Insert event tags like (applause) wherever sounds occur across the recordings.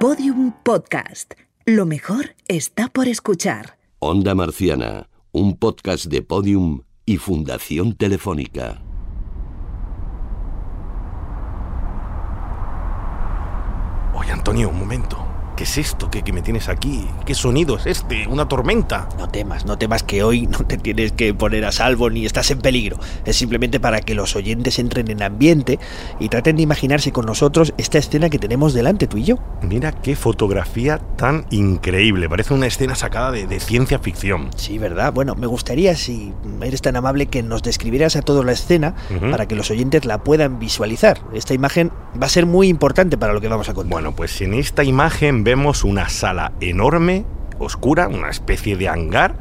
Podium Podcast. Lo mejor está por escuchar. Onda Marciana, un podcast de Podium y Fundación Telefónica. Oye, Antonio, un momento. ¿Qué es esto que, que me tienes aquí? ¿Qué sonido es este? ¿Una tormenta? No temas, no temas que hoy no te tienes que poner a salvo ni estás en peligro. Es simplemente para que los oyentes entren en ambiente y traten de imaginarse con nosotros esta escena que tenemos delante tú y yo. Mira qué fotografía tan increíble. Parece una escena sacada de, de ciencia ficción. Sí, ¿verdad? Bueno, me gustaría, si eres tan amable, que nos describieras a todos la escena para que los oyentes la puedan visualizar. Esta imagen va a ser muy importante para lo que vamos a contar. Bueno, pues en esta imagen vemos una sala enorme, oscura, una especie de hangar,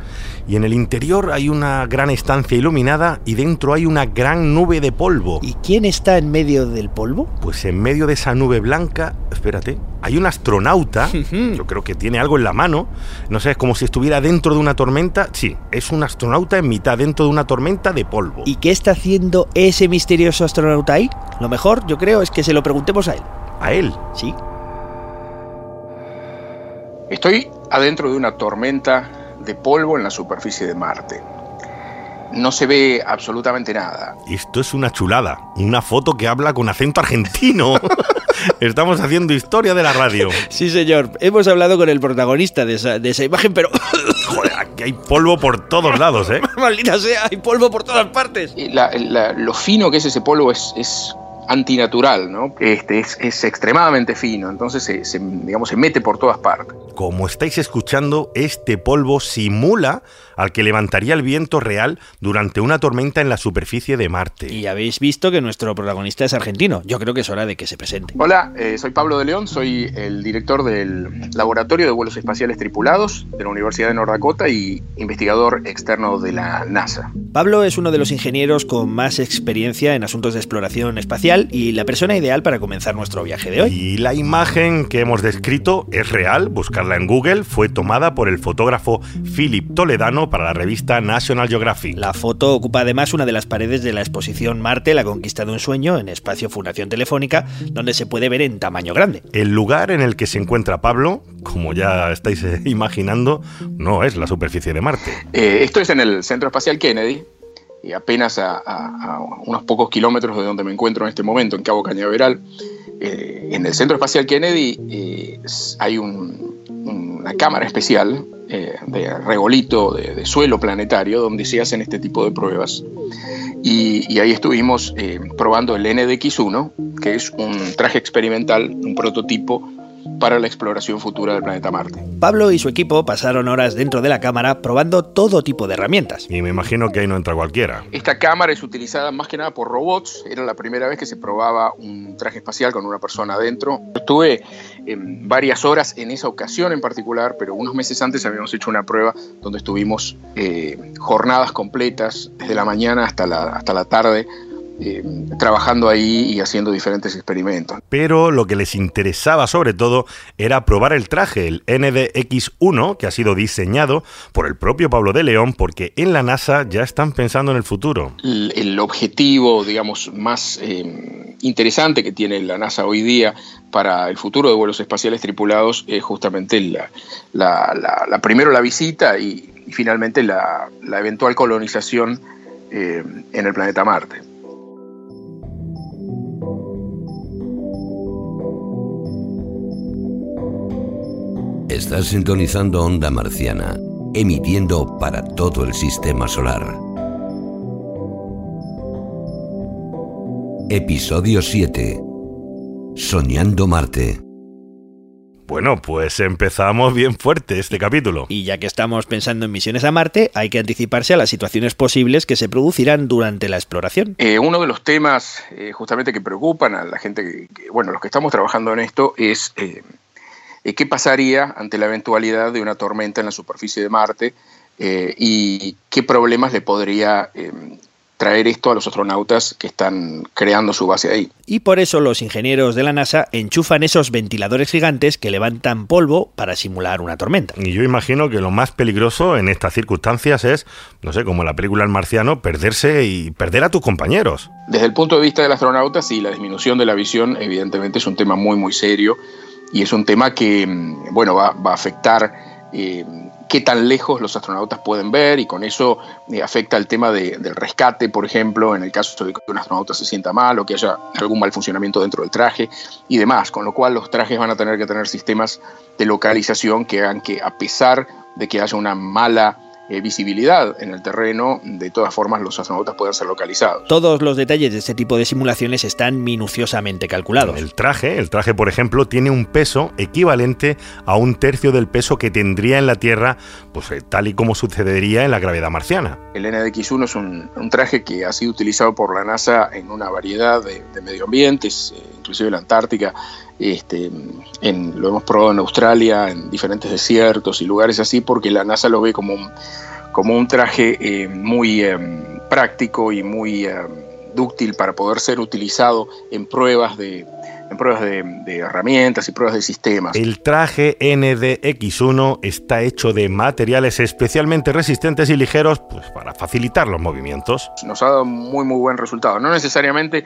y en el interior hay una gran estancia iluminada y dentro hay una gran nube de polvo. ¿Y quién está en medio del polvo? Pues en medio de esa nube blanca, espérate, hay un astronauta, (laughs) yo creo que tiene algo en la mano, no sé, es como si estuviera dentro de una tormenta, sí, es un astronauta en mitad dentro de una tormenta de polvo. ¿Y qué está haciendo ese misterioso astronauta ahí? Lo mejor, yo creo, es que se lo preguntemos a él. A él, ¿Sí? Estoy adentro de una tormenta de polvo en la superficie de Marte. No se ve absolutamente nada. esto es una chulada, una foto que habla con acento argentino. (laughs) Estamos haciendo historia de la radio. Sí, señor. Hemos hablado con el protagonista de esa, de esa imagen, pero... (coughs) Joder, aquí hay polvo por todos lados, ¿eh? (laughs) Maldita sea, hay polvo por todas partes. La- la- lo fino que es ese polvo es, es antinatural, ¿no? Este, es, es extremadamente fino, entonces se, se, digamos, se mete por todas partes. Como estáis escuchando, este polvo simula al que levantaría el viento real durante una tormenta en la superficie de Marte. Y habéis visto que nuestro protagonista es argentino. Yo creo que es hora de que se presente. Hola, eh, soy Pablo de León, soy el director del Laboratorio de Vuelos Espaciales Tripulados de la Universidad de North Dakota y investigador externo de la NASA. Pablo es uno de los ingenieros con más experiencia en asuntos de exploración espacial y la persona ideal para comenzar nuestro viaje de hoy. Y la imagen que hemos descrito es real, buscarla en Google, fue tomada por el fotógrafo Philip Toledano para la revista National Geographic. La foto ocupa además una de las paredes de la exposición Marte, la conquista de un sueño, en espacio Fundación Telefónica, donde se puede ver en tamaño grande. El lugar en el que se encuentra Pablo, como ya estáis eh, imaginando, no es la superficie de Marte. Eh, esto es en el Centro Espacial Kennedy, y apenas a, a- a unos pocos kilómetros de donde me encuentro en este momento, en Cabo Cañaveral. Eh, en el Centro Espacial Kennedy eh, hay un- una cámara especial eh, de regolito de, suelo planetario donde se hacen este tipo de pruebas. Y, y ahí estuvimos eh, probando el NDX-1, que es un traje experimental, un prototipo para la exploración futura del planeta Marte. Pablo y su equipo pasaron horas dentro de la cámara probando todo tipo de herramientas. Y me imagino que ahí no entra cualquiera. Esta cámara es utilizada más que nada por robots. Era la primera vez que se probaba un traje espacial con una persona adentro. Estuve em, varias horas en esa ocasión en particular, pero unos meses antes habíamos hecho una prueba donde estuvimos eh, jornadas completas, desde la mañana hasta la, hasta la tarde, eh, trabajando ahí y haciendo diferentes experimentos. Pero lo que les interesaba sobre todo era probar el traje, el NDX-1, que ha sido diseñado por el propio Pablo de León, porque en la NASA ya están pensando en el futuro. el, el objetivo, digamos, más eh, interesante que tiene la NASA hoy día para el futuro de vuelos espaciales tripulados es justamente la, la- la- la- primero la visita y, y finalmente la, la eventual colonización eh, en el planeta Marte. Estás sintonizando Onda Marciana, emitiendo para todo el sistema solar. Episodio 7. Soñando Marte. Bueno, pues empezamos bien fuerte este capítulo. Y ya que estamos pensando en misiones a Marte, hay que anticiparse a las situaciones posibles que se producirán durante la exploración. Eh, uno de los temas eh, justamente que preocupan a la gente, que, que, bueno, los que estamos trabajando en esto, es eh, eh, qué pasaría ante la eventualidad de una tormenta en la superficie de Marte eh, y qué problemas le podría eh, traer esto a los astronautas que están creando su base ahí. Y por eso los ingenieros de la NASA enchufan esos ventiladores gigantes que levantan polvo para simular una tormenta. Y yo imagino que lo más peligroso en estas circunstancias es, no sé, como en la película El Marciano, perderse y perder a tus compañeros. Desde el punto de vista del astronauta, sí, la disminución de la visión evidentemente es un tema muy, muy serio y es un tema que, mm, bueno, va, a afectar eh, qué tan lejos los astronautas pueden ver y con eso eh, afecta el tema del rescate, por ejemplo, en el caso de que un astronauta se sienta mal o que haya algún mal funcionamiento dentro del traje y demás, con lo cual los trajes van a tener que tener sistemas de localización que hagan que a pesar de que haya una mala eh, visibilidad en el terreno, de todas formas los astronautas puedan ser localizados. Todos los detalles de este tipo de simulaciones están minuciosamente calculados. El traje, el traje por ejemplo, tiene un peso equivalente a un tercio del peso que tendría en la Tierra, pues eh, tal y como sucedería en la gravedad marciana. El NDX-1 es un, traje que ha sido utilizado por la NASA en una variedad de, medio ambientes, eh, inclusive la Antártica, este, en, lo hemos probado en Australia, en diferentes desiertos y lugares así, porque la NASA lo ve como un, como un traje eh, muy eh, práctico y muy eh, dúctil para poder ser utilizado en pruebas de, en pruebas de, herramientas y pruebas de sistemas. El traje NDX1 está hecho de materiales especialmente resistentes y ligeros pues, para facilitar los movimientos. Nos ha dado muy muy buen resultado. No necesariamente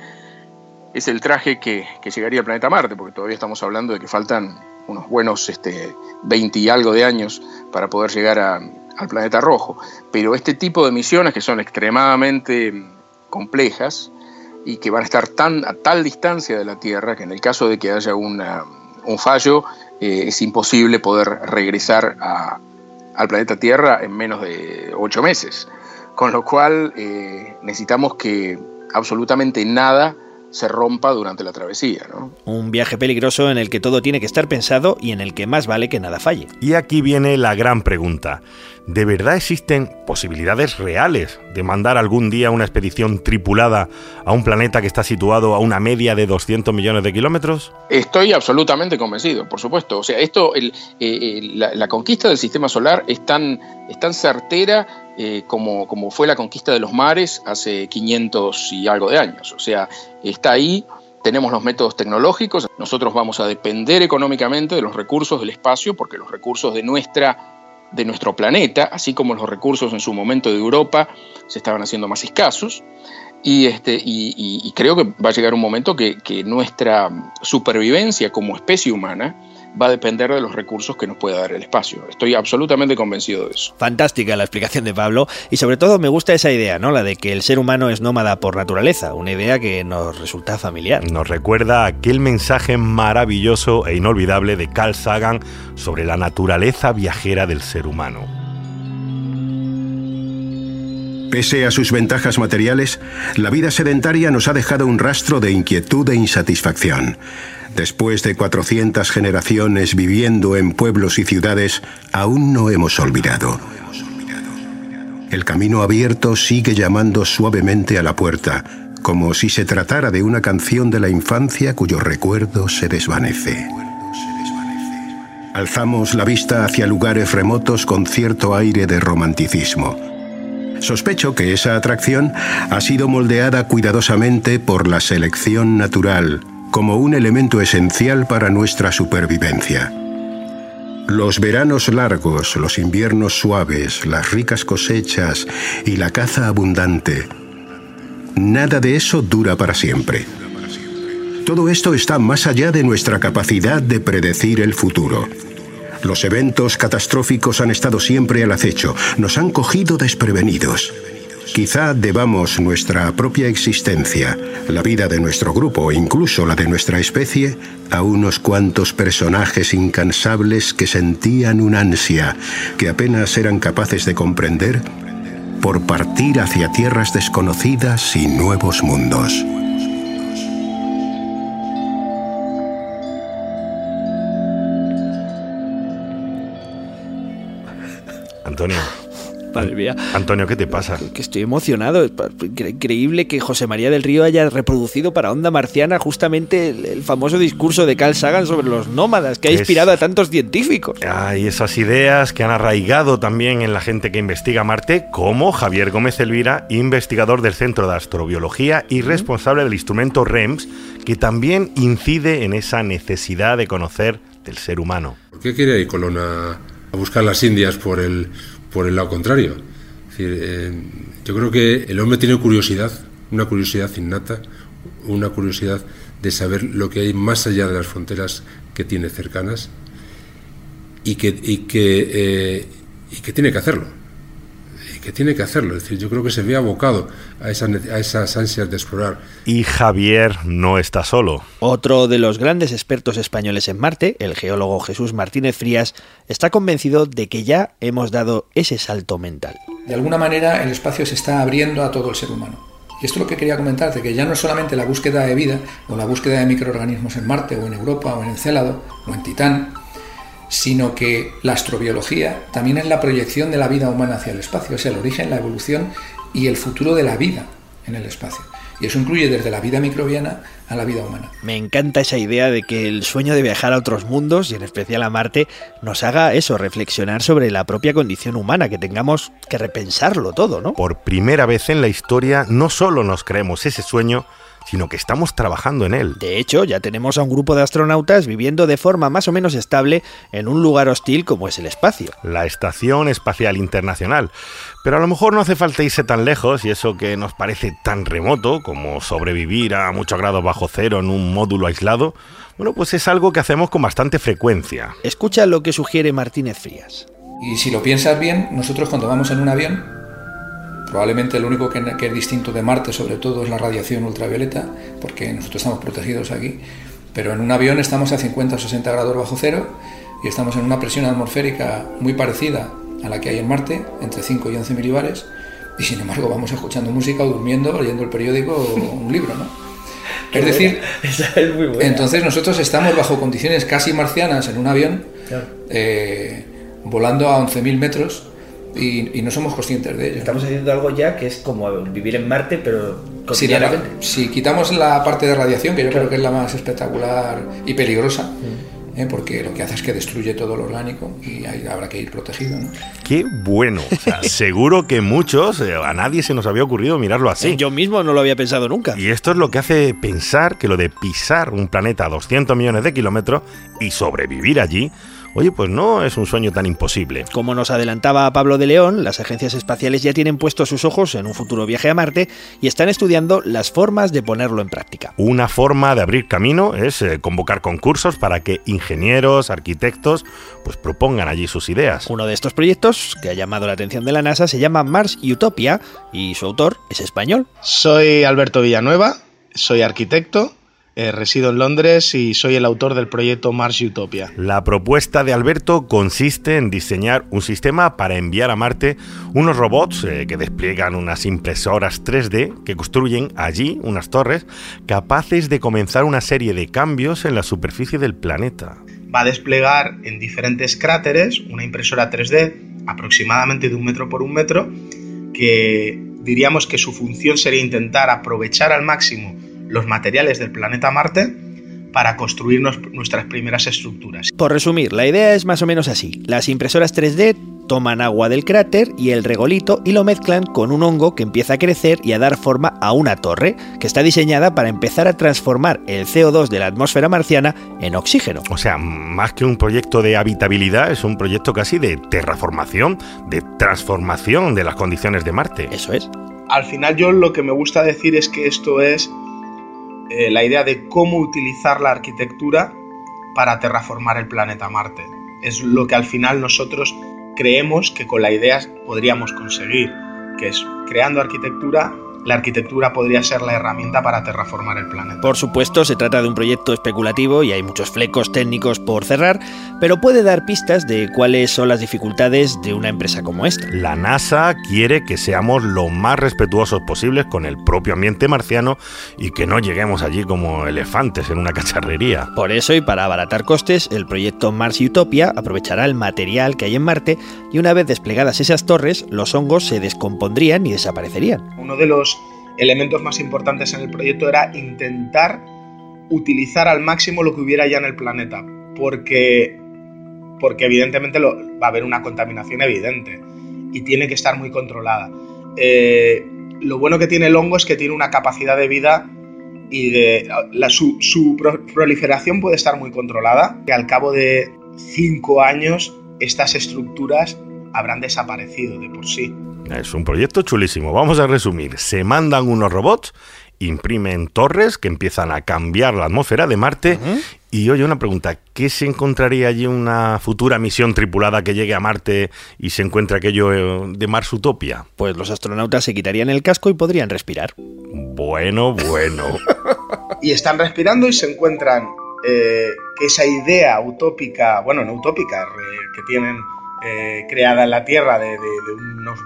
es el traje que, llegaría al planeta Marte, porque todavía estamos hablando de que faltan unos buenos este, 20 y algo de años para poder llegar al planeta rojo. Pero este tipo de misiones que son extremadamente complejas y que van a estar tan, a tal distancia de la Tierra que en el caso de que haya un fallo eh, es imposible poder regresar al planeta Tierra en menos de ocho meses. Con lo cual eh, necesitamos que absolutamente nada se rompa durante la travesía. ¿no? Un viaje peligroso en el que todo tiene que estar pensado y en el que más vale que nada falle. Y aquí viene la gran pregunta. ¿De verdad existen posibilidades reales de mandar algún día una expedición tripulada a un planeta que está situado a una media de 200 millones de kilómetros? Estoy absolutamente convencido, por supuesto. O sea, esto, el, eh, eh, la, conquista del sistema solar es tan, es tan certera eh, como, como fue la conquista de los mares hace 500 y algo de años. O sea, está ahí, tenemos los métodos tecnológicos, nosotros vamos a depender económicamente de los recursos del espacio, porque los recursos de, nuestra, de nuestro planeta, así como los recursos en su momento de Europa, se estaban haciendo más escasos. Y, este, y, creo que va a llegar un momento que, que nuestra supervivencia como especie humana va a depender de los recursos que nos pueda dar el espacio. Estoy absolutamente convencido de eso. Fantástica la explicación de Pablo y sobre todo me gusta esa idea, ¿no? La de que el ser humano es nómada por naturaleza, una idea que nos resulta familiar. Nos recuerda aquel mensaje maravilloso e inolvidable de Carl Sagan sobre la naturaleza viajera del ser humano. Pese a sus ventajas materiales, la vida sedentaria nos ha dejado un rastro de inquietud e insatisfacción. Después de 400 generaciones viviendo en pueblos y ciudades, aún no hemos olvidado. El camino abierto sigue llamando suavemente a la puerta, como si se tratara de una canción de la infancia cuyo recuerdo se desvanece. Alzamos la vista hacia lugares remotos con cierto aire de romanticismo. Sospecho que esa atracción ha sido moldeada cuidadosamente por la selección natural, como un elemento esencial para nuestra supervivencia. Los veranos largos, los inviernos suaves, las ricas cosechas y la caza abundante, nada de eso dura para siempre. Todo esto está más allá de nuestra capacidad de predecir el futuro. Los eventos catastróficos han estado siempre al acecho, nos han cogido desprevenidos. Quizá debamos nuestra propia existencia, la vida de nuestro grupo e incluso la de nuestra especie, a unos cuantos personajes incansables que sentían una ansia que apenas eran capaces de comprender por partir hacia tierras desconocidas y nuevos mundos. Antonio. Madre mía. Antonio, ¿qué te pasa? Que, estoy emocionado. Es increíble que José María del Río haya reproducido para Onda Marciana justamente el, famoso discurso de Carl Sagan sobre los nómadas, que ha inspirado a tantos científicos. Hay esas ideas que han arraigado también en la gente que investiga Marte, como Javier Gómez Elvira, investigador del Centro de Astrobiología y responsable del instrumento REMS, que también incide en esa necesidad de conocer del ser humano. ¿Por qué quiere ir Colón a buscar las Indias por el por el lado contrario. Eh, yo creo que el hombre tiene curiosidad, una curiosidad innata, una curiosidad de saber lo que hay más allá de las fronteras que tiene cercanas y que, eh, y que tiene que hacerlo. Que tiene que hacerlo. Es decir, yo creo que se ve abocado a, esa, a esas ansias de explorar. Y Javier no está solo. Otro de los grandes expertos españoles en Marte, el geólogo Jesús Martínez Frías, está convencido de que ya hemos dado ese salto mental. De alguna manera el espacio se está abriendo a todo el ser humano. Y esto es lo que quería comentarte, que ya no es solamente la búsqueda de vida o la búsqueda de microorganismos en Marte o en Europa o en Encélado o en Titán, sino que la astrobiología también es la proyección de la vida humana hacia el espacio, es el origen, la evolución y el futuro de la vida en el espacio. Y eso incluye desde la vida microbiana a la vida humana. Me encanta esa idea de que el sueño de viajar a otros mundos, y en especial a Marte, nos haga eso, reflexionar sobre la propia condición humana, que tengamos que repensarlo todo, ¿no? Por primera vez en la historia, no solo nos creemos ese sueño, sino que estamos trabajando en él. De hecho, ya tenemos a un grupo de astronautas viviendo de forma más o menos estable en un lugar hostil como es el espacio. La Estación Espacial Internacional. Pero a lo mejor no hace falta irse tan lejos y eso que nos parece tan remoto como sobrevivir a muchos grados bajo cero en un módulo aislado, bueno, pues es algo que hacemos con bastante frecuencia. Escucha lo que sugiere Martínez Frías. Y si lo piensas bien, nosotros cuando vamos en un avión Probablemente lo único que, es distinto de Marte, sobre todo, es la radiación ultravioleta, porque nosotros estamos protegidos aquí. Pero en un avión estamos a 50 o 60 grados bajo cero y estamos en una presión atmosférica muy parecida a la que hay en Marte, entre 5 y 11 milibares, y sin embargo vamos escuchando música o durmiendo, leyendo el periódico o un libro, ¿no? Es decir, (laughs) entonces nosotros estamos bajo condiciones casi marcianas en un avión, eh, volando a 11.000 metros, y, no somos conscientes de ello. Estamos haciendo algo ya que es como vivir en Marte, pero si, si quitamos la parte de radiación, que yo creo que es la más espectacular y peligrosa, mm. ¿eh? porque lo que hace es que destruye todo lo orgánico y habrá que ir protegido. Qué bueno. (laughs) seguro que muchos, eh, a nadie se nos había ocurrido mirarlo así. yo mismo no lo había pensado nunca. Y esto es lo que hace pensar que lo de pisar un planeta a 200 millones de kilómetros y sobrevivir allí Oye, pues no es un sueño tan imposible. Como nos adelantaba Pablo de León, las agencias espaciales ya tienen puestos sus ojos en un futuro viaje a Marte y están estudiando las formas de ponerlo en práctica. Una forma de abrir camino es eh, convocar concursos para que ingenieros, arquitectos, pues propongan allí sus ideas. Uno de estos proyectos que ha llamado la atención de la NASA se llama Mars Utopia y su autor es español. Soy Alberto Villanueva, soy arquitecto eh, resido en Londres y soy el autor del proyecto Mars Utopia. La propuesta de Alberto consiste en diseñar un sistema para enviar a Marte unos robots eh, que despliegan unas impresoras 3D que construyen allí unas torres capaces de comenzar una serie de cambios en la superficie del planeta. Va a desplegar en diferentes cráteres una impresora 3D aproximadamente de un metro por un metro que diríamos que su función sería intentar aprovechar al máximo los materiales del planeta Marte para construir nuestras primeras estructuras. Por resumir, la idea es más o menos así. Las impresoras 3D toman agua del cráter y el regolito y lo mezclan con un hongo que empieza a crecer y a dar forma a una torre que está diseñada para empezar a transformar el CO2 de la atmósfera marciana en oxígeno. O sea, más que un proyecto de habitabilidad, es un proyecto casi de terraformación, de transformación de las condiciones de Marte. Eso es. Al final yo lo que me gusta decir es que esto es eh, la idea de cómo utilizar la arquitectura para terraformar el planeta Marte. Es lo que al final nosotros creemos que con la idea podríamos conseguir, que es creando arquitectura la arquitectura podría ser la herramienta para terraformar el planeta. Por supuesto, se trata de un proyecto especulativo y hay muchos flecos técnicos por cerrar, pero puede dar pistas de cuáles son las dificultades de una empresa como esta. La NASA quiere que seamos lo más respetuosos posibles con el propio ambiente marciano y que no lleguemos allí como elefantes en una cacharrería. Por eso y para abaratar costes, el proyecto Mars Utopia aprovechará el material que hay en Marte y una vez desplegadas esas torres, los hongos se descompondrían y desaparecerían. Uno de los elementos más importantes en el proyecto era intentar utilizar al máximo lo que hubiera ya en el planeta, porque, porque evidentemente va a haber una contaminación evidente y tiene que estar muy controlada. Eh, lo bueno que tiene el hongo es que tiene una capacidad de vida y de su, su, proliferación puede estar muy controlada, que al cabo de cinco años estas estructuras habrán desaparecido de por sí. Es un proyecto chulísimo. Vamos a resumir. Se mandan unos robots imprimen torres que empiezan a cambiar la atmósfera de Marte. Y oye, una pregunta, ¿qué se encontraría allí una futura misión tripulada que llegue a Marte y se encuentre aquello eh, de Mars Utopia? Pues los astronautas se quitarían el casco y podrían respirar. Bueno, bueno. (laughs) y están respirando y se encuentran eh, que esa idea utópica, bueno, no utópica, que tienen eh, creada en la Tierra de, unos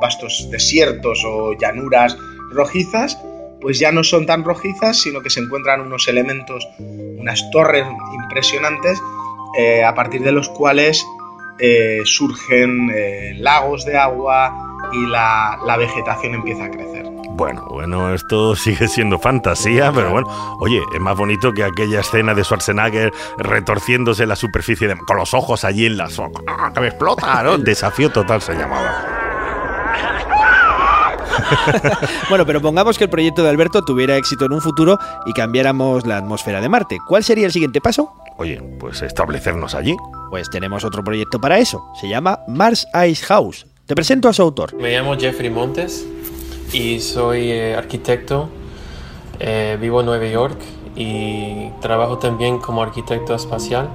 vastos desiertos o llanuras rojizas, pues ya no son tan rojizas, sino que se encuentran unos elementos, unas torres impresionantes, eh, a partir de los cuales eh, surgen eh, lagos de agua y la, vegetación empieza a crecer. Bueno, bueno, esto (laughs) sigue siendo fantasía, pero bueno, oye, es más bonito que aquella escena de Schwarzenegger retorciéndose la superficie con los ojos allí en la. ¡Ah, que me explota! ¿no? (laughs) Desafío total se llamaba. (laughs) bueno, pero pongamos que el proyecto de Alberto tuviera éxito en un futuro y cambiáramos la atmósfera de Marte. ¿Cuál sería el siguiente paso? Oye, pues establecernos allí. Pues tenemos otro proyecto para eso. Se llama Mars Ice House. Te presento a su autor. Me llamo Jeffrey Montes y soy eh, arquitecto. Eh, vivo en Nueva York y trabajo también como arquitecto espacial.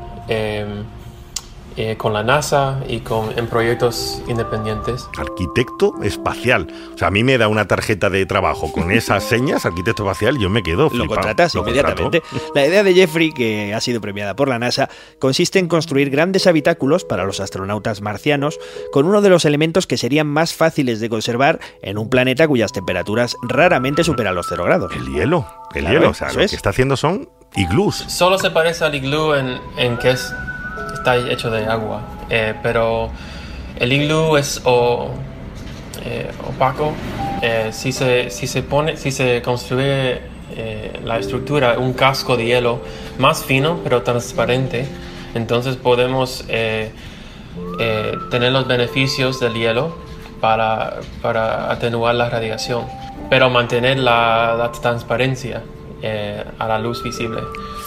Eh, con la NASA y con, en proyectos independientes. Arquitecto espacial. O sea, a mí me da una tarjeta de trabajo con (laughs) esas señas, arquitecto espacial, yo me quedo Lo contratas inmediatamente. (laughs) La idea de Jeffrey, que ha sido premiada por la NASA, consiste en construir grandes habitáculos para los astronautas marcianos con uno de los elementos que serían más fáciles de conservar en un planeta cuyas temperaturas raramente superan los cero grados. El hielo. El hielo. O sea, lo que está haciendo son iglús. Solo se parece al iglú en, en que es está hecho de agua, eh, pero el iglú es eh, opaco. Eh, si, se, si, se pone, si se construye la estructura, un casco de hielo más fino pero transparente, entonces podemos tener los beneficios del hielo para, para atenuar la radiación, pero mantener la, la transparencia a la luz visible.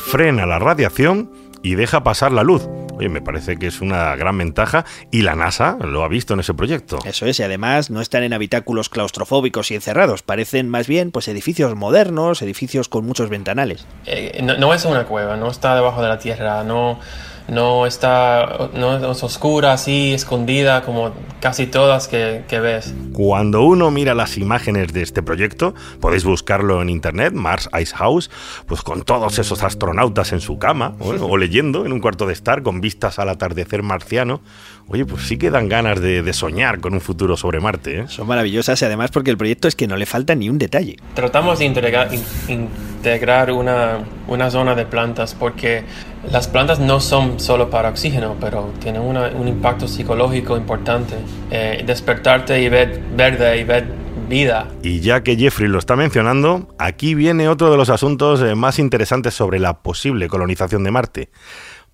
Frena la radiación y deja pasar la luz. Oye, me parece que es una gran ventaja y la NASA lo ha visto en ese proyecto. Eso es, y además no están en habitáculos claustrofóbicos y encerrados, parecen más bien pues edificios modernos, edificios con muchos ventanales. Eh, no, no, es una cueva, no está debajo de la tierra, no, no está no es oscura así, escondida como casi todas que, ves. Cuando uno mira las imágenes de este proyecto, podéis buscarlo en internet, Mars Ice House, pues con todos esos astronautas en su cama o, leyendo en un cuarto de estar con vistas al atardecer marciano. Oye, pues sí que dan ganas de, soñar con un futuro sobre Marte. ¿eh? Son maravillosas y además porque el proyecto es que no le falta ni un detalle. Tratamos de integrar, integrar una, una zona de plantas porque las plantas no son solo para oxígeno, pero tienen un impacto psicológico importante. Eh, despertarte y ver verde y ver vida. Y ya que Jeffrey lo está mencionando, aquí viene otro de los asuntos eh, más interesantes sobre la posible colonización de Marte.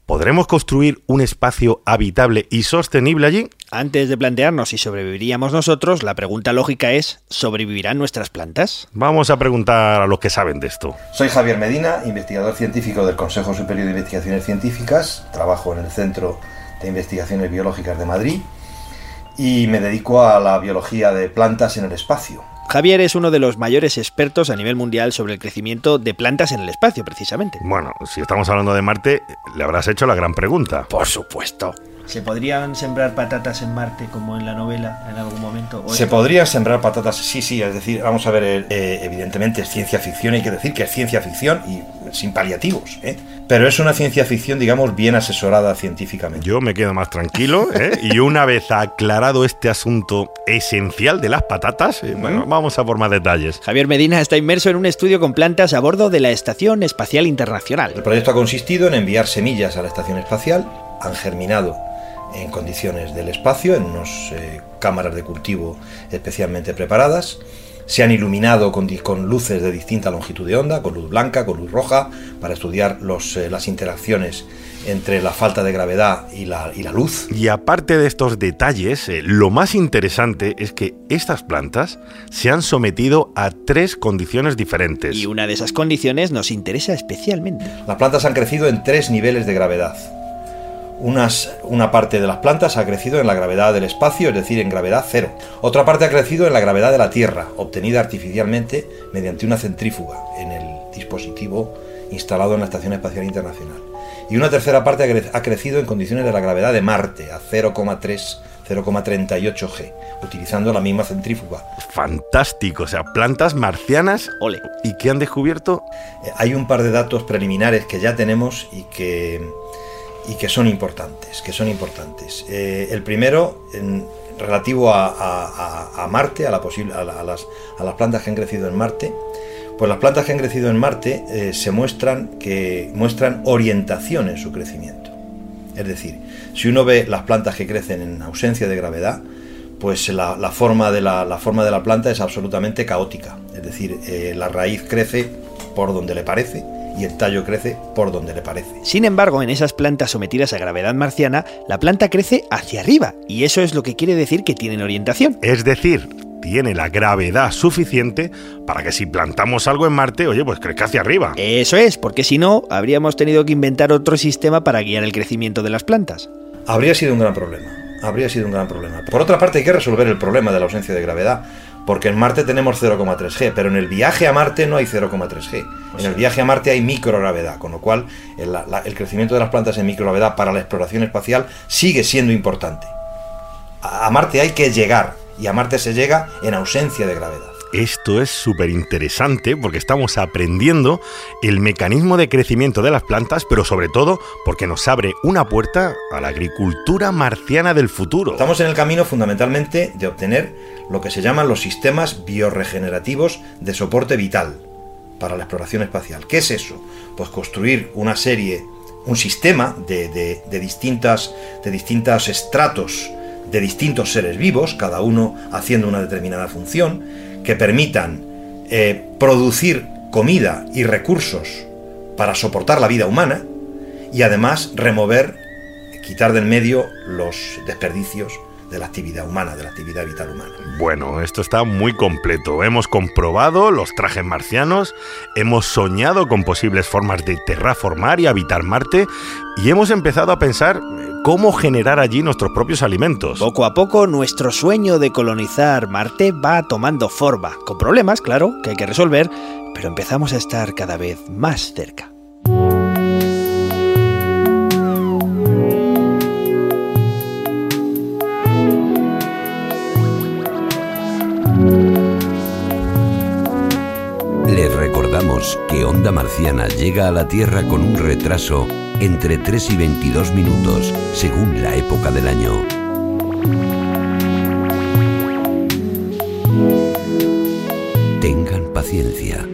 ¿Podremos construir un espacio habitable y sostenible allí? Antes de plantearnos si sobreviviríamos nosotros, la pregunta lógica es, ¿sobrevivirán nuestras plantas? Vamos a preguntar a los que saben de esto. Soy Javier Medina, investigador científico del Consejo Superior de Investigaciones Científicas, trabajo en el Centro de Investigaciones Biológicas de Madrid y me dedico a la biología de plantas en el espacio. Javier es uno de los mayores expertos a nivel mundial sobre el crecimiento de plantas en el espacio, precisamente. Bueno, si estamos hablando de Marte, le habrás hecho la gran pregunta. Por supuesto. ¿Se podrían sembrar patatas en Marte como en la novela en algún momento? Se podrían sembrar patatas, sí, sí, es decir, vamos a ver, eh, eh, evidentemente es ciencia ficción, hay que decir que es ciencia ficción y sin paliativos, ¿eh? pero es una ciencia ficción, digamos, bien asesorada científicamente. Yo me quedo más tranquilo ¿eh? y una vez aclarado este asunto esencial de las patatas, bueno, vamos a por más detalles. Javier Medina está inmerso en un estudio con plantas a bordo de la Estación Espacial Internacional. El proyecto ha consistido en enviar semillas a la Estación Espacial, han germinado en condiciones del espacio, en unas eh, cámaras de cultivo especialmente preparadas. Se han iluminado con, luces de distinta longitud de onda, con luz blanca, con luz roja, para estudiar los, eh, las interacciones entre la falta de gravedad y la, y la luz. Y aparte de estos detalles, eh, lo más interesante es que estas plantas se han sometido a tres condiciones diferentes. Y una de esas condiciones nos interesa especialmente. Las plantas han crecido en tres niveles de gravedad Unas, una parte de las plantas ha crecido en la gravedad del espacio, es decir, en gravedad cero. Otra parte ha crecido en la gravedad de la Tierra, obtenida artificialmente mediante una centrífuga en el dispositivo instalado en la Estación Espacial Internacional. Y una tercera parte ha, cre- ha crecido en condiciones de la gravedad de Marte, a 0,3, 0,38 G, utilizando la misma centrífuga. Fantástico, o sea, plantas marcianas. Ole. ¿Y qué han descubierto? Eh, Hay un par de datos preliminares que ya tenemos y que, y que son importantes. Que son importantes. Eh, el primero, relativo a, a- Marte, a, la posible, a, la- a las, a las plantas que han crecido en Marte. Pues las plantas que han crecido en Marte eh, se muestran que muestran orientación en su crecimiento. Es decir, si uno ve las plantas que crecen en ausencia de gravedad, pues la, la forma, de la, la forma de la planta es absolutamente caótica. Es decir, eh, la raíz crece por donde le parece y el tallo crece por donde le parece. Sin embargo, en esas plantas sometidas a gravedad marciana, la planta crece hacia arriba, y eso es lo que quiere decir que tienen orientación. Es decir, tiene la gravedad suficiente para que si plantamos algo en Marte, oye, pues crezca hacia arriba. Eso es, porque si no, habríamos tenido que inventar otro sistema para guiar el crecimiento de las plantas. Habría sido un gran problema. Habría sido un gran problema. Por otra parte, hay que resolver el problema de la ausencia de gravedad, porque en Marte tenemos 0,3 G, pero en el viaje a Marte no hay 0,3 G. En el viaje a Marte hay microgravedad, con lo cual el, la- el crecimiento de las plantas en microgravedad para la exploración espacial sigue siendo importante. A, a Marte hay que llegar, y a Marte se llega en ausencia de gravedad. Esto es súper interesante porque estamos aprendiendo el mecanismo de crecimiento de las plantas, pero sobre todo porque nos abre una puerta a la agricultura marciana del futuro. Estamos en el camino fundamentalmente de obtener lo que se llaman los sistemas bioregenerativos de soporte vital para la exploración espacial. ¿Qué es eso? Pues construir una serie, un sistema de, de- distintas, de distintos estratos de distintos seres vivos, cada uno haciendo una determinada función, que permitan eh, producir comida y recursos para soportar la vida humana y además remover, quitar del medio los desperdicios de la actividad humana, de la actividad vital humana. Bueno, esto está muy completo. Hemos comprobado los trajes marcianos, hemos soñado con posibles formas de terraformar y habitar Marte y hemos empezado a pensar eh, cómo generar allí nuestros propios alimentos. Poco a poco, nuestro sueño de colonizar Marte va tomando forma, con problemas, claro, que hay que resolver, pero empezamos a estar cada vez más cerca. Que Onda Marciana llega a la Tierra con un retraso entre 3 y 22 minutos, según la época del año. Tengan paciencia.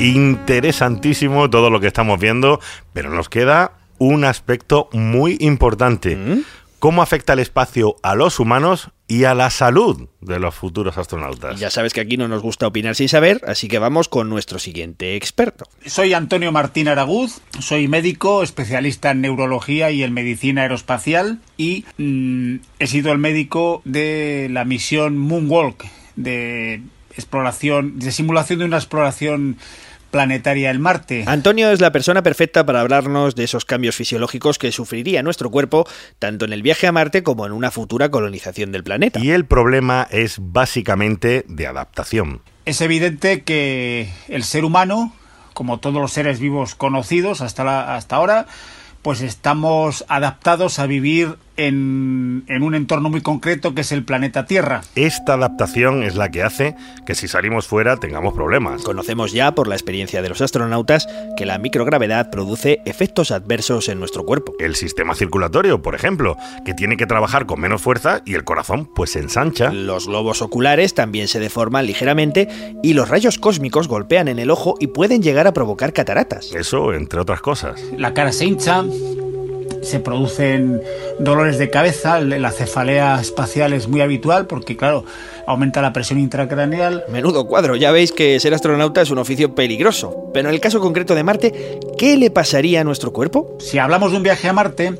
Interesantísimo todo lo que estamos viendo, pero nos queda un aspecto muy importante. ¿Cómo afecta el espacio a los humanos y a la salud de los futuros astronautas? Ya sabes que aquí no nos gusta opinar sin saber, así que vamos con nuestro siguiente experto. Soy Antonio Martín Araguz, soy médico, especialista en neurología y en medicina aeroespacial y mm, he sido el médico de la misión Moonwalk de exploración, de simulación de una exploración planetaria en Marte. Antonio es la persona perfecta para hablarnos de esos cambios fisiológicos que sufriría nuestro cuerpo tanto en el viaje a Marte como en una futura colonización del planeta. Y el problema es básicamente de adaptación. Es evidente que el ser humano, como todos los seres vivos conocidos hasta, la- hasta ahora, pues estamos adaptados a vivir en, en un entorno muy concreto que es el planeta Tierra. Esta adaptación es la que hace que si salimos fuera tengamos problemas. Conocemos ya por la experiencia de los astronautas que la microgravedad produce efectos adversos en nuestro cuerpo. El sistema circulatorio, por ejemplo, que tiene que trabajar con menos fuerza y el corazón pues se ensancha. Los globos oculares también se deforman ligeramente y los rayos cósmicos golpean en el ojo y pueden llegar a provocar cataratas. Eso, entre otras cosas. La cara se hincha, se producen dolores de cabeza, la cefalea espacial es muy habitual porque, claro, aumenta la presión intracraneal. Menudo cuadro, ya veis que ser astronauta es un oficio peligroso. Pero en el caso concreto de Marte, ¿qué le pasaría a nuestro cuerpo? Si hablamos de un viaje a Marte,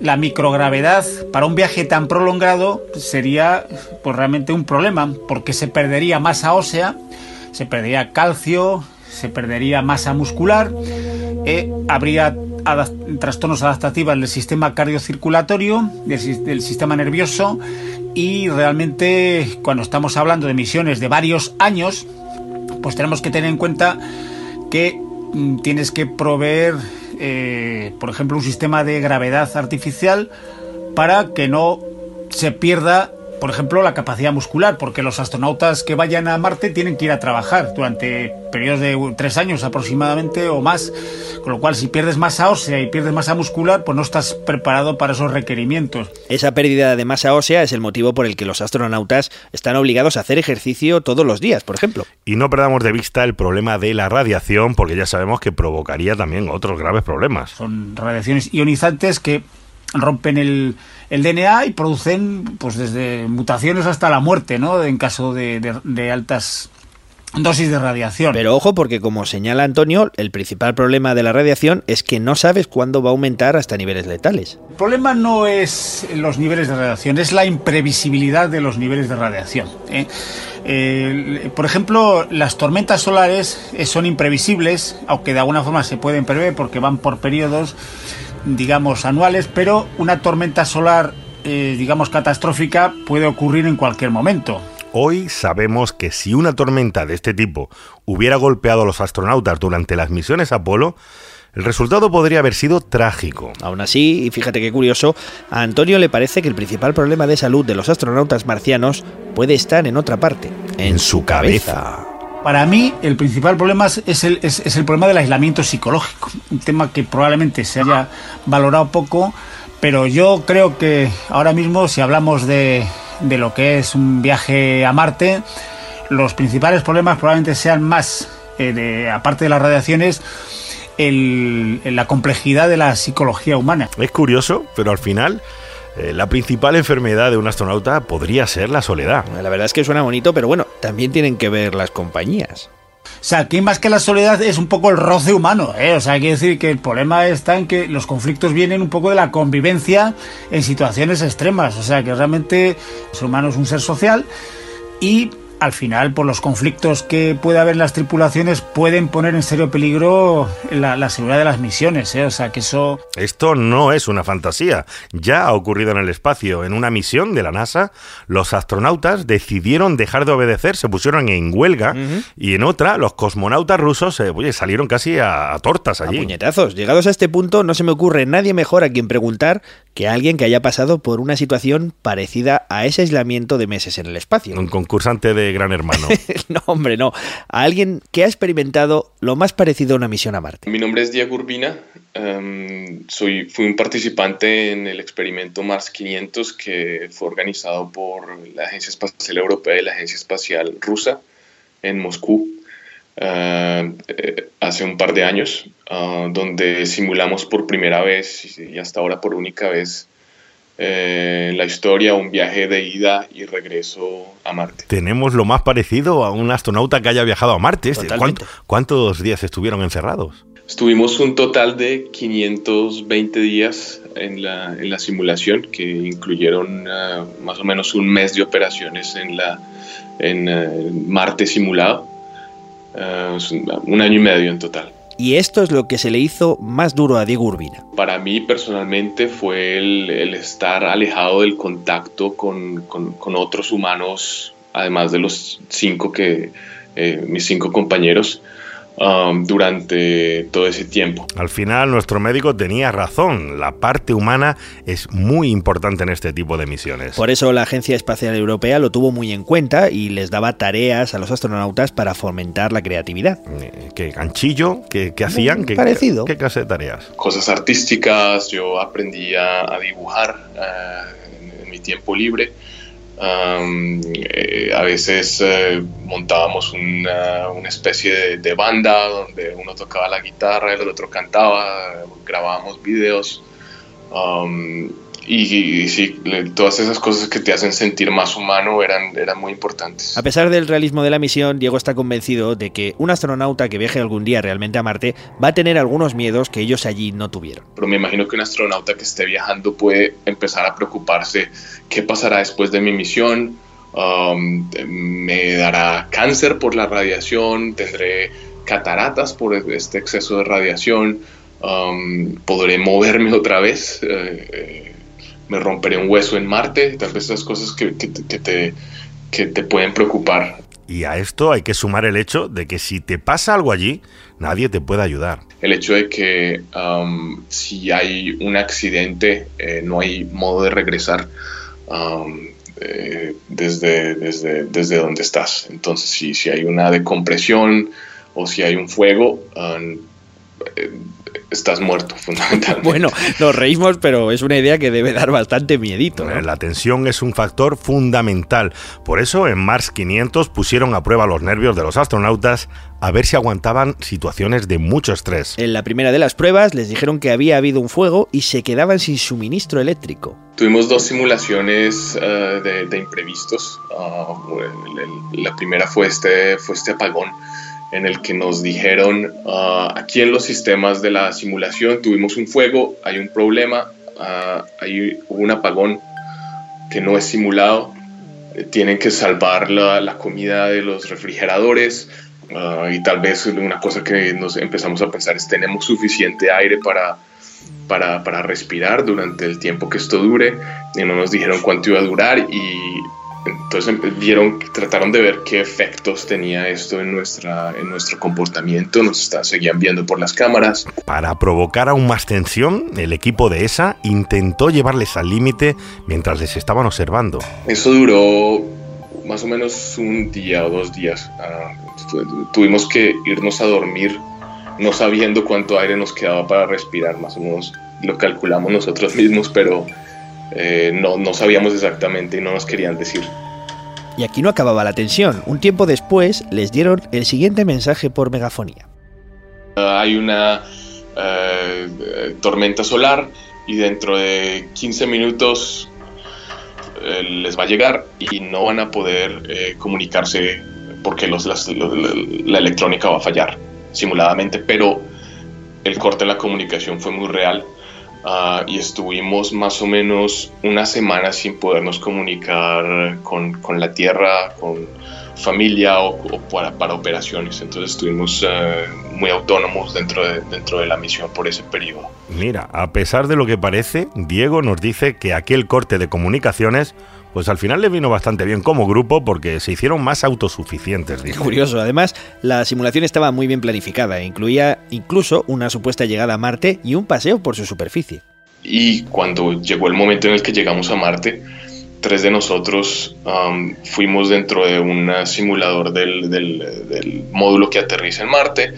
la microgravedad para un viaje tan prolongado sería pues realmente un problema porque se perdería masa ósea, se perdería calcio, se perdería masa muscular, eh, habría trastornos adaptativos del sistema cardiocirculatorio, del, sistema nervioso y realmente cuando estamos hablando de misiones de varios años, pues tenemos que tener en cuenta que mm, tienes que proveer, eh, por ejemplo, un sistema de gravedad artificial para que no se pierda por ejemplo, la capacidad muscular, porque los astronautas que vayan a Marte tienen que ir a trabajar durante periodos de tres años aproximadamente o más, con lo cual si pierdes masa ósea y pierdes masa muscular, pues no estás preparado para esos requerimientos. Esa pérdida de masa ósea es el motivo por el que los astronautas están obligados a hacer ejercicio todos los días, por ejemplo. Y no perdamos de vista el problema de la radiación, porque ya sabemos que provocaría también otros graves problemas. Son radiaciones ionizantes que rompen el, el DNA y producen pues desde mutaciones hasta la muerte, ¿no? En caso de, de, altas dosis de radiación. Pero ojo porque como señala Antonio, el principal problema de la radiación es que no sabes cuándo va a aumentar hasta niveles letales. El problema no es los niveles de radiación, es la imprevisibilidad de los niveles de radiación. ¿eh? por ejemplo, las tormentas solares eh, son imprevisibles, aunque de alguna forma se pueden prever porque van por periodos digamos, anuales, pero una tormenta solar, eh, digamos, catastrófica puede ocurrir en cualquier momento. Hoy sabemos que si una tormenta de este tipo hubiera golpeado a los astronautas durante las misiones Apolo, el resultado podría haber sido trágico. Aún así, y fíjate qué curioso, a Antonio le parece que el principal problema de salud de los astronautas marcianos puede estar en otra parte, en, su cabeza. Para mí, el principal problema es el, es, el problema del aislamiento psicológico, un tema que probablemente se haya valorado poco, pero yo creo que ahora mismo, si hablamos de, de lo que es un viaje a Marte, los principales problemas probablemente sean más, eh, aparte de las radiaciones, el, la complejidad de la psicología humana. Es curioso, pero al final eh, la principal enfermedad de un astronauta podría ser la soledad. La verdad es que suena bonito, pero bueno, también tienen que ver las compañías. O sea, aquí más que la soledad es un poco el roce humano, ¿eh? O sea, quiere decir que el problema está en que los conflictos vienen un poco de la convivencia en situaciones extremas. O sea, que realmente el ser humano es un ser social y al final, por los conflictos que puede haber en las tripulaciones, pueden poner en serio peligro la, seguridad de las misiones. ¿eh? O sea, que eso. Esto no es una fantasía. Ya ha ocurrido en el espacio. En una misión de la NASA, los astronautas decidieron dejar de obedecer, se pusieron en huelga, y en otra, los cosmonautas rusos eh, salieron casi a, tortas allí. A puñetazos. Llegados a este punto, no se me ocurre nadie mejor a quien preguntar que alguien que haya pasado por una situación parecida a ese aislamiento de meses en el espacio. Un concursante de Gran Hermano. (laughs) no, hombre, no. A alguien que ha experimentado lo más parecido a una misión a Marte. Mi nombre es Diego Urbina. Em, soy, fui un participante en el experimento Mars 500 que fue organizado por la Agencia Espacial Europea y la Agencia Espacial Rusa en Moscú. Eh, hace un par de años, ah, donde simulamos por primera vez y hasta ahora por única vez eh, la historia, un viaje de ida y regreso a Marte. Tenemos lo más parecido a un astronauta que haya viajado a Marte. ¿Cuántos días estuvieron encerrados? Estuvimos un total de 520 días en la, en la simulación, que incluyeron ah, más o menos un mes de operaciones en, la, en eh, Marte simulado, ah, un año y medio en total. Y esto es lo que se le hizo más duro a Diego Urbina. Para mí personalmente fue el, estar alejado del contacto con, otros humanos, además de los cinco que, eh, mis cinco compañeros, Um, durante todo ese tiempo. Al final nuestro médico tenía razón, la parte humana es muy importante en este tipo de misiones. Por eso la Agencia Espacial Europea lo tuvo muy en cuenta y les daba tareas a los astronautas para fomentar la creatividad. Eh, ¿Qué ganchillo? ¿Qué, hacían? ¿Qué, parecido. ¿Qué, clase de tareas? Cosas artísticas, yo aprendí a, dibujar eh, en mi tiempo libre. Eh, a veces eh, montábamos una, una especie de, banda donde uno tocaba la guitarra, el otro cantaba, grabábamos videos. Y, sí, todas esas cosas que te hacen sentir más humano eran, eran muy importantes. A pesar del realismo de la misión, Diego está convencido de que un astronauta que viaje algún día realmente a Marte va a tener algunos miedos que ellos allí no tuvieron. Pero me imagino que un astronauta que esté viajando puede empezar a preocuparse qué pasará después de mi misión, um, me dará cáncer por la radiación, tendré cataratas por este exceso de radiación, um, podré moverme otra vez, eh, eh, me romperé un hueso en Marte, tal vez esas cosas que, que, te, que te pueden preocupar. Y a esto hay que sumar el hecho de que si te pasa algo allí, nadie te puede ayudar. El hecho de que um, si hay un accidente, eh, no hay modo de regresar um, eh, desde, desde, desde donde estás. Entonces, si, si hay una decompresión o si hay un fuego, um, eh, estás muerto, (laughs) fundamentalmente. bueno, nos reímos, pero es una idea que debe dar bastante miedito. La tensión es un factor fundamental. Por eso en Mars 500 pusieron a prueba los nervios de los astronautas a ver si aguantaban situaciones de mucho estrés. En la primera de las pruebas les dijeron que había habido un fuego y se quedaban sin suministro eléctrico. Tuvimos dos simulaciones uh, de, de, imprevistos. Uh, la primera fue este, fue este apagón en el que nos dijeron, uh, aquí en los sistemas de la simulación tuvimos un fuego, hay un problema, hay un apagón que no es simulado, tienen que salvar la, comida de los refrigeradores uh, y tal vez una cosa que nos empezamos a pensar es tenemos suficiente aire para, para, para respirar durante el tiempo que esto dure y no nos dijeron cuánto iba a durar y entonces vieron, trataron de ver qué efectos tenía esto en, nuestra, en nuestro comportamiento, nos está, seguían viendo por las cámaras. Para provocar aún más tensión, el equipo de ESA intentó llevarles al límite mientras les estaban observando. Eso duró más o menos un día o dos días. Uh, tuvimos que irnos a dormir no sabiendo cuánto aire nos quedaba para respirar, más o menos lo calculamos nosotros mismos, pero eh, no, no sabíamos exactamente y no nos querían decir. Y aquí no acababa la tensión. Un tiempo después les dieron el siguiente mensaje por megafonía. Uh, hay una uh, tormenta solar y dentro de 15 minutos uh, les va a llegar y no van a poder eh, comunicarse porque los, las, los, la electrónica va a fallar simuladamente, pero el corte en la comunicación fue muy real Uh, y estuvimos más o menos una semana sin podernos comunicar con, con la tierra, con familia o, o para, para, operaciones. Entonces estuvimos uh, muy autónomos dentro de, dentro de la misión por ese periodo. Mira, a pesar de lo que parece, Diego nos dice que aquel corte de comunicaciones pues al final le vino bastante bien como grupo porque se hicieron más autosuficientes. Dice. Curioso, además la simulación estaba muy bien planificada, incluía incluso una supuesta llegada a Marte y un paseo por su superficie. Y cuando llegó el momento en el que llegamos a Marte, tres de nosotros um, fuimos dentro de un simulador del, del, del, módulo que aterriza en Marte,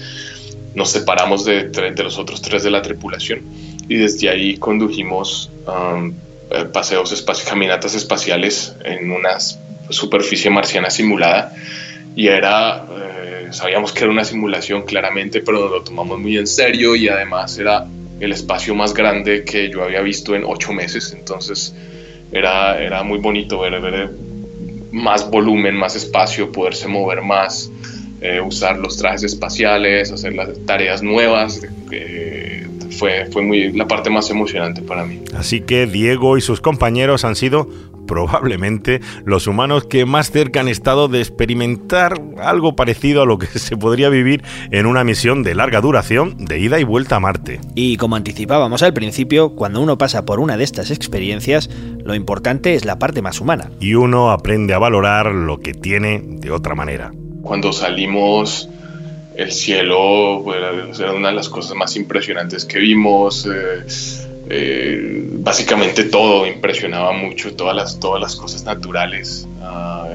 nos separamos de, de, los otros tres de la tripulación y desde ahí condujimos um, paseos, espacios, caminatas espaciales en una superficie marciana simulada y era, eh, sabíamos que era una simulación claramente, pero lo tomamos muy en serio y además era el espacio más grande que yo había visto en ocho meses, entonces era, era muy bonito ver, ver más volumen, más espacio, poderse mover más, eh, usar los trajes espaciales, hacer las tareas nuevas. Eh, fue, fue muy la parte más emocionante para mí. Así que Diego y sus compañeros han sido probablemente los humanos que más cerca han estado de experimentar algo parecido a lo que (laughs) se podría vivir en una misión de larga duración de ida y vuelta a Marte. Y como anticipábamos al principio, cuando uno pasa por una de estas experiencias, lo importante es la parte más humana. Y uno aprende a valorar lo que tiene de otra manera. Cuando salimos el cielo era una de las cosas más impresionantes que vimos. Eh, eh, básicamente todo impresionaba mucho, todas las, todas las cosas naturales, uh,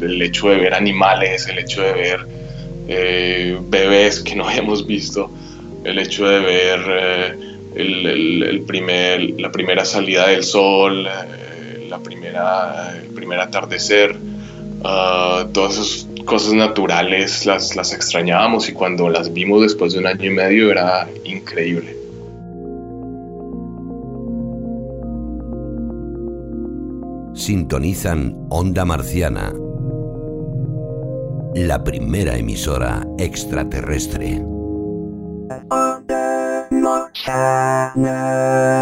el, hecho de ver animales, el hecho de ver eh, bebés que no (laughs) habíamos visto, el hecho de ver eh, el, el, primer, la primera salida del sol, la primera, el primer atardecer, uh, todas esas cosas naturales las, las extrañábamos y cuando las vimos después de un año y medio era increíble. Sintonizan Onda Marciana, la primera emisora extraterrestre.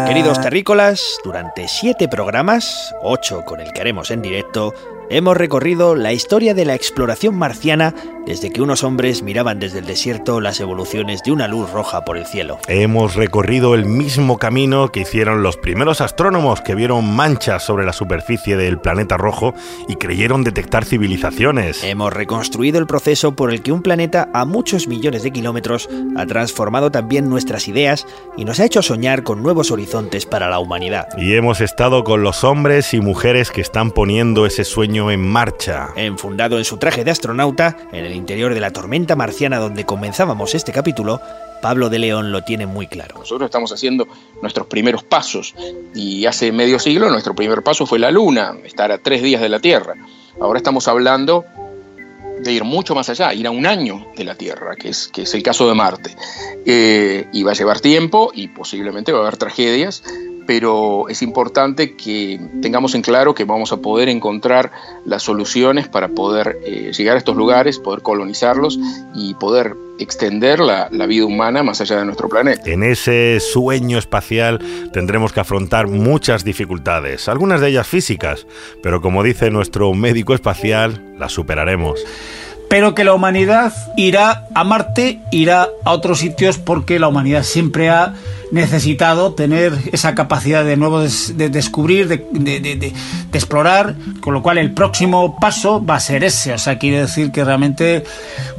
Queridos terrícolas, durante siete programas, ocho con el que haremos en directo, Hemos recorrido la historia de la exploración marciana desde que unos hombres miraban desde el desierto las evoluciones de una luz roja por el cielo. Hemos recorrido el mismo camino que hicieron los primeros astrónomos que vieron manchas sobre la superficie del planeta rojo y creyeron detectar civilizaciones. Hemos reconstruido el proceso por el que un planeta a muchos millones de kilómetros ha transformado también nuestras ideas y nos ha hecho soñar con nuevos horizontes para la humanidad. Y hemos estado con los hombres y mujeres que están poniendo ese sueño en marcha. Enfundado en su traje de astronauta, en el interior de la tormenta marciana donde comenzábamos este capítulo, Pablo de León lo tiene muy claro. Nosotros estamos haciendo nuestros primeros pasos y hace medio siglo nuestro primer paso fue la Luna, estar a tres días de la Tierra. Ahora estamos hablando de ir mucho más allá, ir a un año de la Tierra, que es, que es el caso de Marte. Eh, y va a llevar tiempo y posiblemente va a haber tragedias, pero es importante que tengamos en claro que vamos a poder encontrar las soluciones para poder eh, llegar a estos lugares, poder colonizarlos y poder extender la, la, vida humana más allá de nuestro planeta. En ese sueño espacial tendremos que afrontar muchas dificultades, algunas de ellas físicas, pero como dice nuestro médico espacial, las superaremos pero que la humanidad irá a Marte, irá a otros sitios porque la humanidad siempre ha necesitado tener esa capacidad de nuevo de, descubrir, de, explorar, con lo cual el próximo paso va a ser ese. O sea, quiere decir que realmente,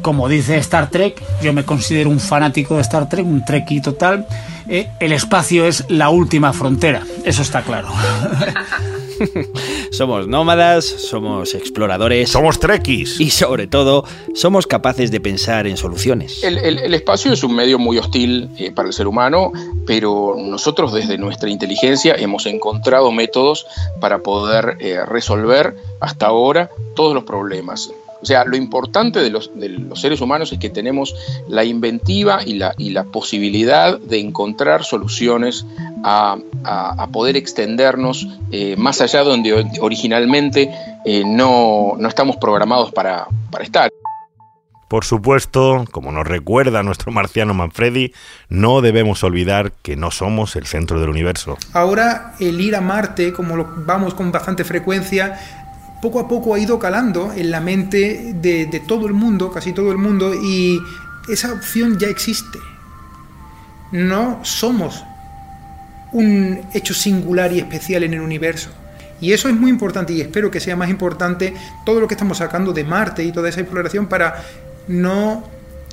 como dice Star Trek, yo me considero un fanático de Star Trek, un trekkie total, eh, el espacio es la última frontera, eso está claro. (laughs) (laughs) somos nómadas, somos exploradores. Somos trekkies. Y sobre todo, somos capaces de pensar en soluciones. El, el, el espacio es un medio muy hostil eh, para el ser humano, pero nosotros desde nuestra inteligencia hemos encontrado métodos para poder eh, resolver hasta ahora todos los problemas. O sea, lo importante de los, de los, seres humanos es que tenemos la inventiva y la, y la posibilidad de encontrar soluciones a, a, a poder extendernos eh, más allá de donde originalmente eh, no, no, estamos programados para, para estar. Por supuesto, como nos recuerda nuestro marciano Manfredi, no debemos olvidar que no somos el centro del universo. Ahora el ir a Marte, como lo vamos con bastante frecuencia, poco a poco ha ido calando en la mente de, de, todo el mundo, casi todo el mundo, y esa opción ya existe. No somos un hecho singular y especial en el universo. Y eso es muy importante y espero que sea más importante todo lo que estamos sacando de Marte y toda esa exploración para no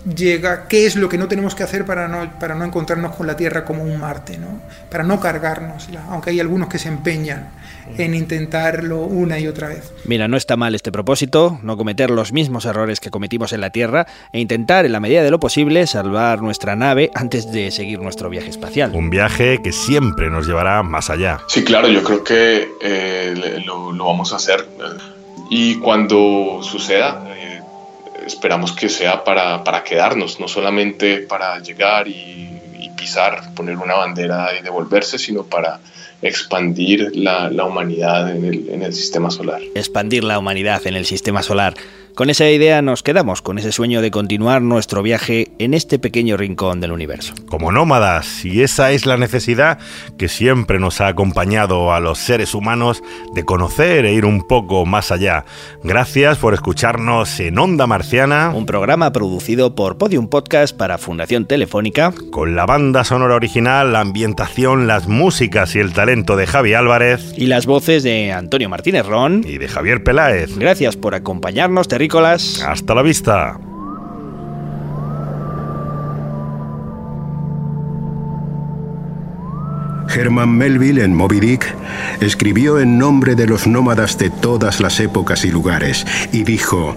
llega qué es lo que no tenemos que hacer para no, para no encontrarnos con la Tierra como un Marte, ¿no? para no cargárnosla, aunque hay algunos que se empeñan en intentarlo una y otra vez. Mira, no está mal este propósito, no cometer los mismos errores que cometimos en la Tierra e intentar, en la medida de lo posible, salvar nuestra nave antes de seguir nuestro viaje espacial. Un viaje que siempre nos llevará más allá. Sí, claro, yo creo que eh, lo, lo, vamos a hacer. Y cuando suceda, eh, esperamos que sea para, para, quedarnos, no solamente para llegar y, pisar, poner una bandera y devolverse, sino para expandir la, humanidad en el, sistema solar. Expandir la humanidad en el sistema solar. Con esa idea nos quedamos, con ese sueño de continuar nuestro viaje en este pequeño rincón del universo. Como nómadas, y esa es la necesidad que siempre nos ha acompañado a los seres humanos de conocer e ir un poco más allá. Gracias por escucharnos en Onda Marciana, un programa producido por Podium Podcast para Fundación Telefónica, con la banda sonora original, la ambientación, las músicas y el talento de Javi Álvarez, y las voces de Antonio Martínez Ron y de Javier Peláez. Gracias por acompañarnos, terrícolas. Hasta la vista. Herman Melville en Moby Dick escribió en nombre de los nómadas de todas las épocas y lugares y dijo,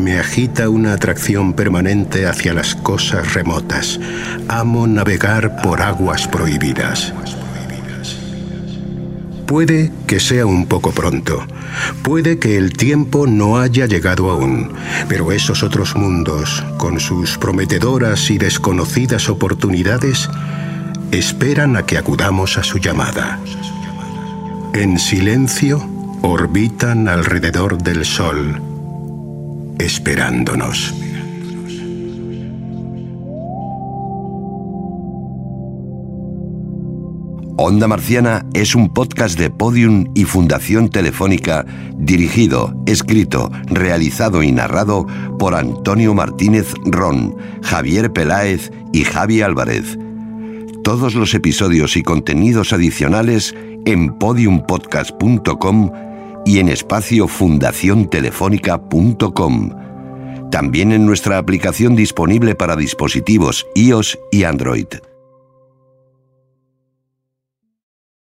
me agita una atracción permanente hacia las cosas remotas. Amo navegar por aguas prohibidas. Puede que sea un poco pronto, puede que el tiempo no haya llegado aún, pero esos otros mundos, con sus prometedoras y desconocidas oportunidades, esperan a que acudamos a su llamada. En silencio orbitan alrededor del Sol, esperándonos. Onda Marciana es un podcast de Podium y Fundación Telefónica dirigido, escrito, realizado y narrado por Antonio Martínez Ron, Javier Peláez y Javi Álvarez. Todos los episodios y contenidos adicionales en podiumpodcast.com y en espacio fundaciontelefónica.com. También en nuestra aplicación disponible para dispositivos iOS y Android.